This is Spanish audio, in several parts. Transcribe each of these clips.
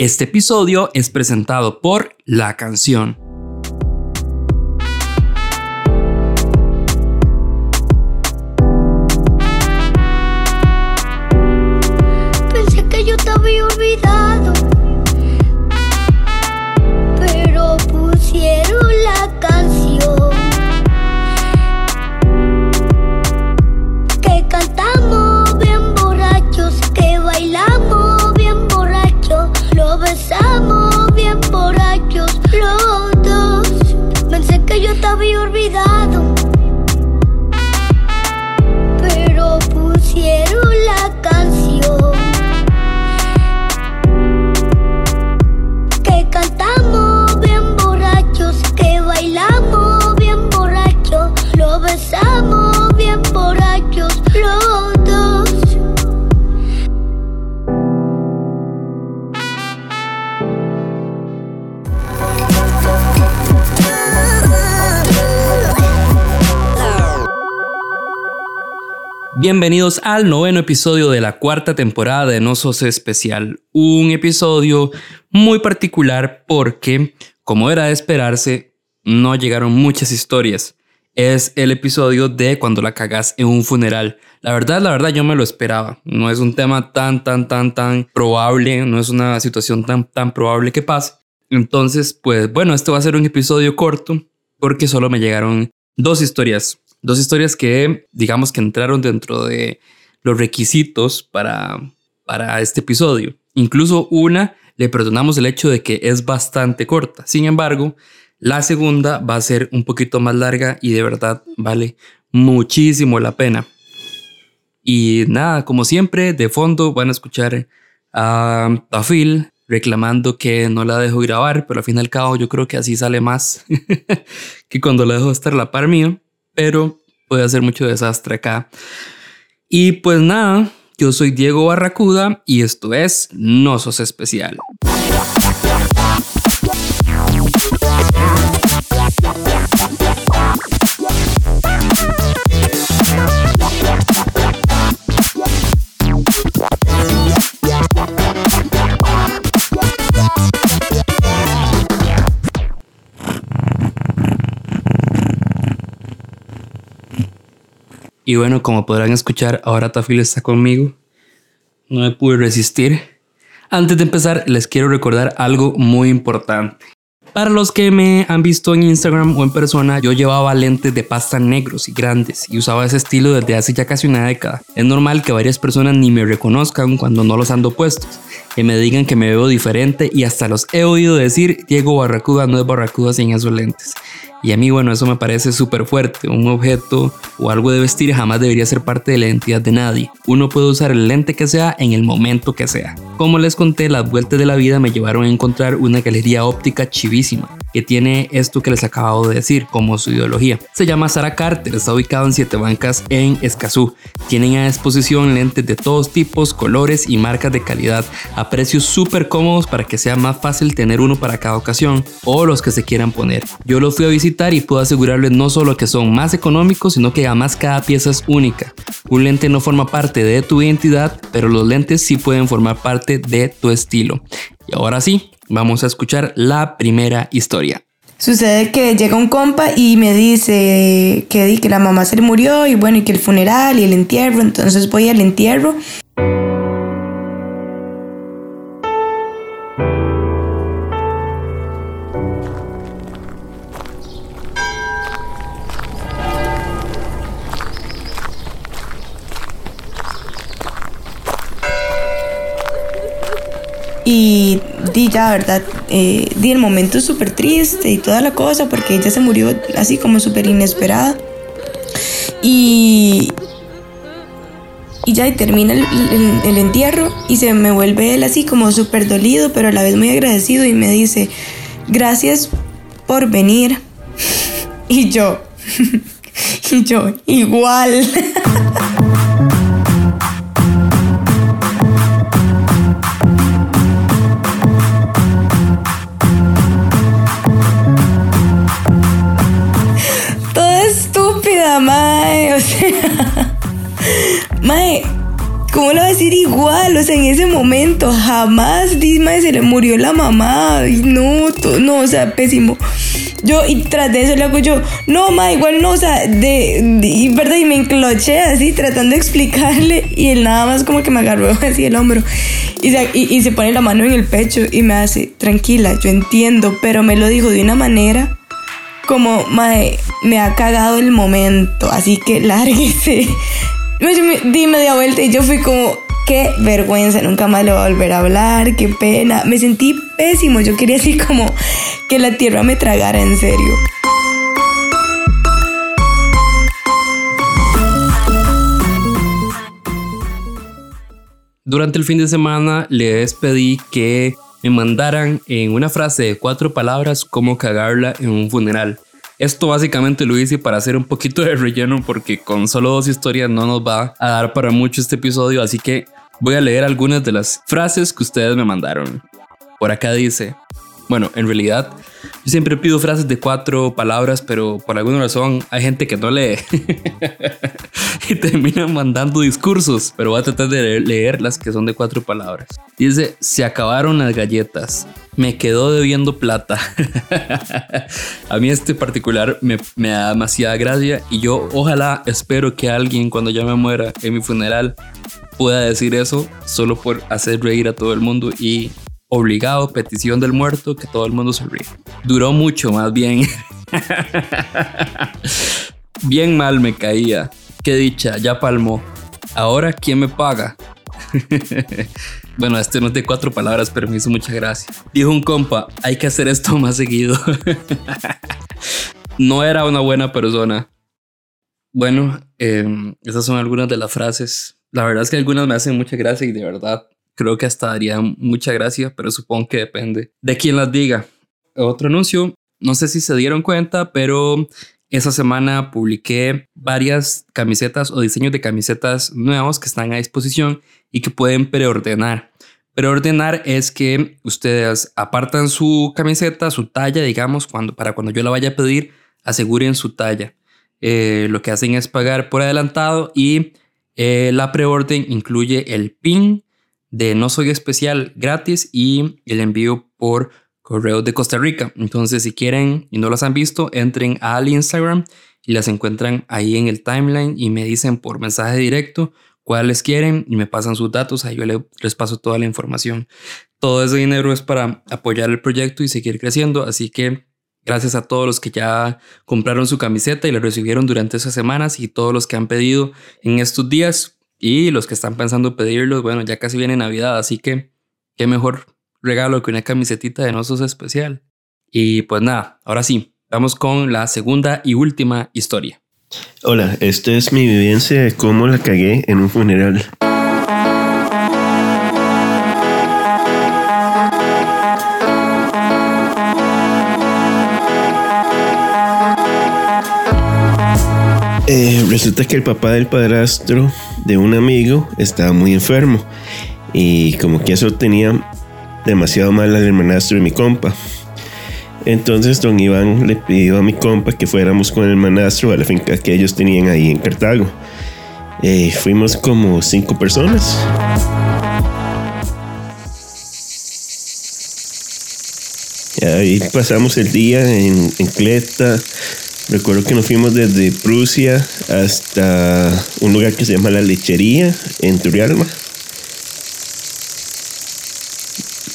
Este episodio es presentado por La Canción. Bienvenidos al noveno episodio de la cuarta temporada de No Sos Especial. Un episodio muy particular porque, como era de esperarse, no llegaron muchas historias. Es el episodio de cuando la cagas en un funeral. La verdad, la verdad, yo me lo esperaba. No es un tema tan, tan, tan, tan probable. No es una situación tan, tan probable que pase. Entonces, pues bueno, este va a ser un episodio corto porque solo me llegaron dos historias Dos historias que digamos que entraron dentro de los requisitos para, para este episodio. Incluso una le perdonamos el hecho de que es bastante corta. Sin embargo, la segunda va a ser un poquito más larga y de verdad vale muchísimo la pena. Y nada, como siempre, de fondo van a escuchar a Tafil reclamando que no la dejo grabar, pero al fin y al cabo yo creo que así sale más que cuando la dejo estar la par mío pero puede hacer mucho desastre acá. Y pues nada, yo soy Diego Barracuda y esto es No Sos Especial. Y bueno, como podrán escuchar, ahora Tafil está conmigo. No me pude resistir. Antes de empezar, les quiero recordar algo muy importante. Para los que me han visto en Instagram o en persona, yo llevaba lentes de pasta negros y grandes y usaba ese estilo desde hace ya casi una década. Es normal que varias personas ni me reconozcan cuando no los ando puestos, que me digan que me veo diferente y hasta los he oído decir Diego Barracuda no es Barracuda sin esos lentes. Y a mí, bueno, eso me parece súper fuerte. Un objeto o algo de vestir jamás debería ser parte de la identidad de nadie. Uno puede usar el lente que sea en el momento que sea. Como les conté, las vueltas de la vida me llevaron a encontrar una galería óptica chivísima que tiene esto que les acabo de decir como su ideología. Se llama Sara Carter, está ubicado en Siete Bancas en Escazú. Tienen a disposición lentes de todos tipos, colores y marcas de calidad a precios súper cómodos para que sea más fácil tener uno para cada ocasión o los que se quieran poner. Yo los fui a visitar y puedo asegurarles no solo que son más económicos, sino que además cada pieza es única. Un lente no forma parte de tu identidad, pero los lentes sí pueden formar parte de tu estilo. Y ahora sí, vamos a escuchar la primera historia. Sucede que llega un compa y me dice que, que la mamá se murió y bueno, y que el funeral y el entierro, entonces voy al entierro ya, ¿verdad? Eh, di el momento súper triste y toda la cosa porque ella se murió así como súper inesperada. Y, y ya termina el, el, entierro y se me vuelve él así como súper dolido, pero a la vez muy agradecido y me dice, gracias por venir. y yo, y yo, igual. mae, ¿Cómo lo va a decir igual? O sea, en ese momento jamás Disma se le murió la mamá. Y no, no, o sea, pésimo. Yo, y tras de eso le hago yo, no, ma, igual no, o sea, de, y verdad, y me encloché así, tratando de explicarle, y él nada más como que me agarró así el hombro, y se, y se pone la mano en el pecho, y me hace, tranquila, yo entiendo, pero me lo dijo de una manera como, mae, me ha cagado el momento, así que lárguese. Di media vuelta y yo fui como, qué vergüenza, nunca más le voy a volver a hablar, qué pena. Me sentí pésimo, yo quería así como que la tierra me tragara en serio. Durante el fin de semana les pedí que me mandaran en una frase de cuatro palabras cómo cagarla en un funeral. Esto básicamente lo hice para hacer un poquito de relleno porque con solo dos historias no nos va a dar para mucho este episodio, así que voy a leer algunas de las frases que ustedes me mandaron. Por acá dice, bueno, en realidad yo siempre pido frases de cuatro palabras, pero por alguna razón hay gente que no lee y termina mandando discursos, pero voy a tratar de leer las que son de cuatro palabras. Dice, se acabaron las galletas, me quedó debiendo plata. a mí este particular me, me da demasiada gracia y yo ojalá espero que alguien cuando yo me muera en mi funeral pueda decir eso solo por hacer reír a todo el mundo y obligado, petición del muerto, que todo el mundo se ríe. Duró mucho, más bien. bien mal me caía. Qué dicha, ya palmó. Ahora, ¿quién me paga? bueno, este no es de cuatro palabras, pero me hizo mucha. Dijo un compa, hay que hacer esto más seguido. no era una buena persona. Bueno, em, esas son algunas de las frases. La verdad es que algunas me hacen mucha gracia y de verdad creo que hasta daría mucha gracia, pero supongo que depende de quién las diga. Otro anuncio, no sé si se dieron cuenta, pero esa semana publiqué varias camisetas o diseños de camisetas nuevos que están a disposición y que pueden preordenar. Preordenar es que ustedes apartan su camiseta, su talla, digamos, cuando, para cuando yo la vaya a pedir, aseguren su talla. Eh, lo que hacen es pagar por adelantado y eh, la preorden incluye el PIN, de No Soy Especial gratis y el envío por correo de Costa Rica. Entonces, si quieren y no las han visto, entren al Instagram y las encuentran ahí en el timeline y me dicen por mensaje directo cuáles quieren y me pasan sus datos. Ahí yo les paso toda la información. Todo ese dinero es para apoyar el proyecto y seguir creciendo. Así que gracias a todos los que ya compraron su camiseta y la recibieron durante esas semanas y todos los que han pedido en estos días. Y los que están pensando pedirlos, bueno, ya casi viene Navidad, así que qué mejor regalo que una camisetita de Nosos especial. Y pues nada, ahora sí, vamos con la segunda y última historia. Hola, esta es mi vivencia de cómo la cagué en un funeral. Eh, resulta que el papá del padrastro de un amigo estaba muy enfermo y como que eso tenía demasiado mal al hermanastro de mi compa. Entonces don Iván le pidió a mi compa que fuéramos con el hermanastro a la finca que ellos tenían ahí en Cartago. Eh, fuimos como cinco personas. Ahí pasamos el día en, en Cleta, Recuerdo que nos fuimos desde Prusia hasta un lugar que se llama La Lechería en Turialma.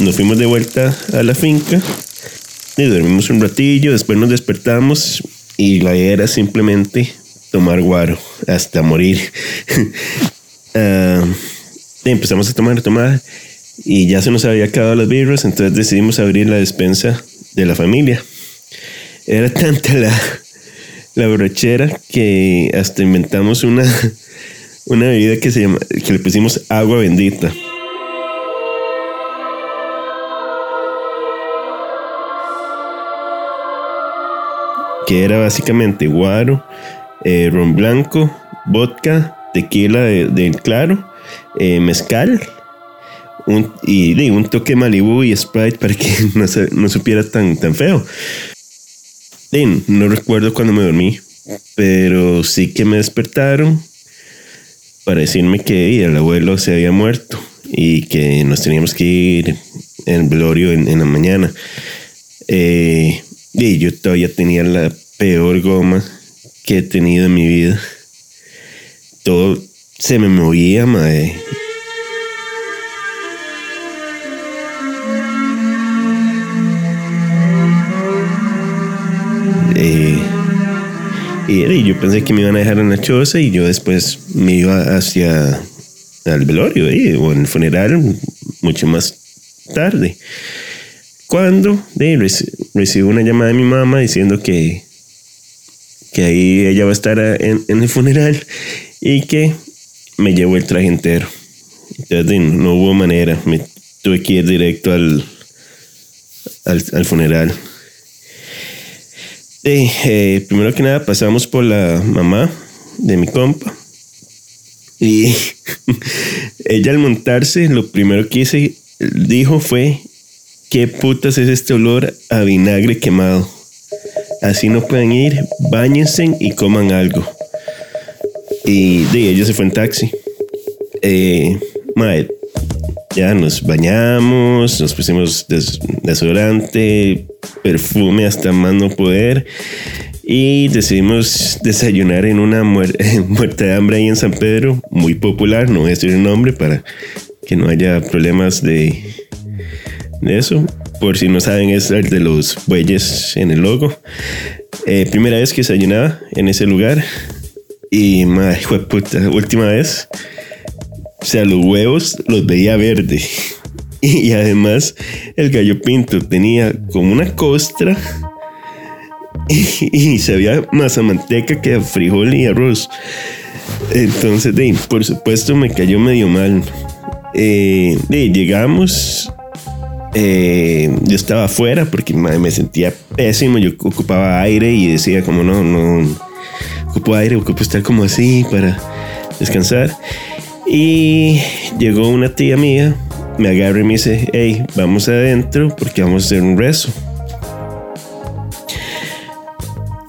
Nos fuimos de vuelta a la finca y dormimos un ratillo, después nos despertamos y la idea era simplemente tomar guaro hasta morir. uh, empezamos a tomar, a tomar y ya se nos había acabado las birras, entonces decidimos abrir la despensa de la familia. Era tanta la, la borrachera que hasta inventamos una, una bebida que se llama, que le pusimos agua bendita. Que era básicamente guaro, eh, ron blanco, vodka, tequila del claro, eh, mezcal un, y un toque Malibu y Sprite para que no, no supiera tan, tan feo no recuerdo cuando me dormí, pero sí que me despertaron. para decirme que el abuelo se había muerto y que nos teníamos que ir en el velorio en, la mañana. Eh, y yo todavía tenía la peor goma que he tenido en mi vida. Todo se me movía, madre. Y yo pensé que me iban a dejar en la choza y yo después me iba hacia el velorio eh, o en el funeral mucho más tarde. Cuando recibo una llamada de mi mamá diciendo que, que ahí ella va a estar en, el funeral y que me llevó el traje entero. Entonces no hubo manera, me tuve que ir directo al, al, funeral. Eh, primero que nada pasamos por la mamá de mi compa y ella al montarse lo primero que hice, dijo fue ¿Qué putas es este olor a vinagre quemado? Así no pueden ir, bañense y coman algo. Y de ella se fue en taxi. Eh, ya nos bañamos, nos pusimos desodorante, perfume hasta más no poder. Y decidimos desayunar en una muerta de hambre ahí en San Pedro, muy popular, no voy a decir el nombre para que no haya problemas de, eso. Por si no saben, es el de los bueyes en el logo. Eh, primera vez que desayunaba en ese lugar. Y, madre, puta, última vez. O sea, los huevos los veía verde. Y, además, el gallo pinto tenía como una costra. Y, sabía más a manteca que a frijol y arroz. Entonces, de, por supuesto, me cayó medio mal. Eh, llegamos eh, yo estaba afuera porque me sentía pésimo, yo ocupaba aire y decía como no, no, ocupo aire, ocupo estar como así para descansar. Y llegó una tía mía, me agarra y me dice, hey, vamos adentro porque vamos a hacer un rezo.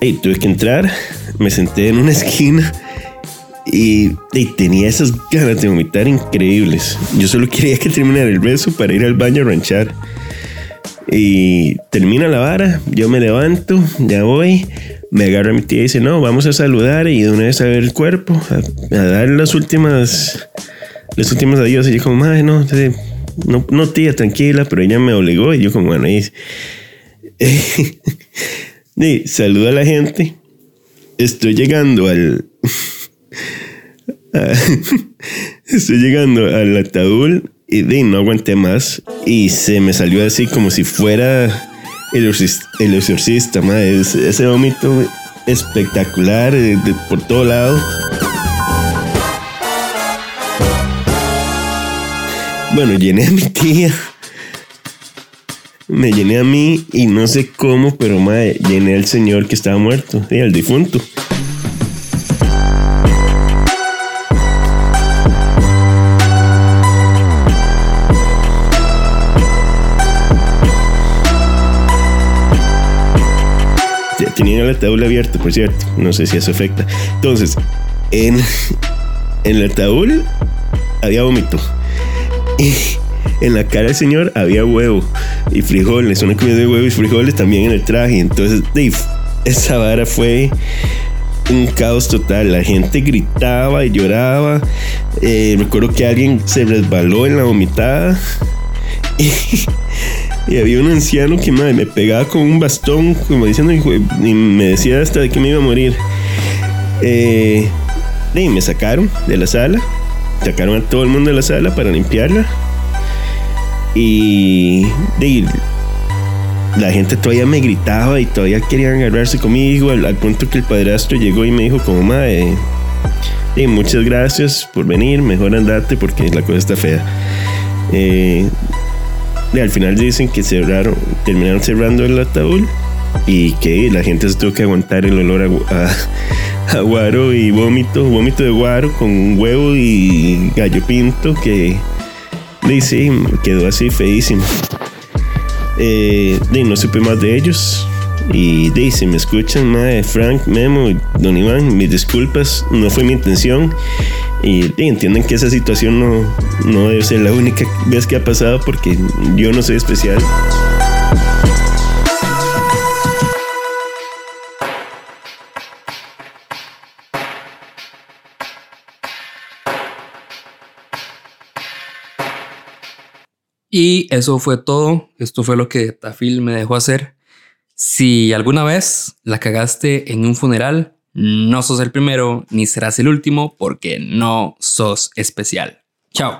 Hey, tuve que entrar, me senté en una esquina y, tenía esas ganas de vomitar increíbles. Yo solo quería que terminara el beso para ir al baño a ranchar. Y termina la vara, yo me levanto, ya voy, me agarra mi tía y dice, no, vamos a saludar y de una vez a ver el cuerpo, a, dar las últimas, los últimos adiós. Y yo como, madre, no, no, no tía, tranquila, pero ella me obligó y yo como, bueno, y, y saludo a la gente. Estoy llegando al... Estoy llegando al ataúd y no aguanté más y se me salió así como si fuera el, el exorcista, ese vómito espectacular por todo lado. Bueno, llené a mi tía. Me llené a mí y no sé cómo, pero madre, llené al señor que estaba muerto, y al difunto. tenía el ataúd abierto, por cierto. No sé si eso afecta. Entonces, en, en el ataúd había vómito. Y en la cara del señor había huevo y frijoles. Una comida de huevo y frijoles también en el traje. Entonces, Dave, esa vara fue un caos total. La gente gritaba y lloraba. Eh, recuerdo que alguien se resbaló en la vomitada. Y y había un anciano que me pegaba con un bastón, como diciendo, y me decía hasta de que me iba a morir. Eh, y me sacaron de la sala, sacaron a todo el mundo de la sala para limpiarla. Y, la gente todavía me gritaba y todavía querían agarrarse conmigo, al, punto que el padrastro llegó y me dijo como, madre, muchas gracias por venir, mejor andate porque la cosa está fea. Eh, al final dicen que cerraron, terminaron cerrando el ataúd y que la gente se tuvo que aguantar el olor a, guaro y vómito, vómito de guaro con huevo y gallo pinto que quedó así feísimo. Eh, y no supe más de ellos. Y si me escuchan, madre, Frank, Memo, Don Iván, mis disculpas, no fue mi intención. Y entienden que esa situación no, no debe ser la única vez que ha pasado porque yo no soy especial. Y eso fue todo. Esto fue lo que Tafil me dejó hacer. Si alguna vez la cagaste en un funeral, no sos el primero ni serás el último porque no sos especial. Chao.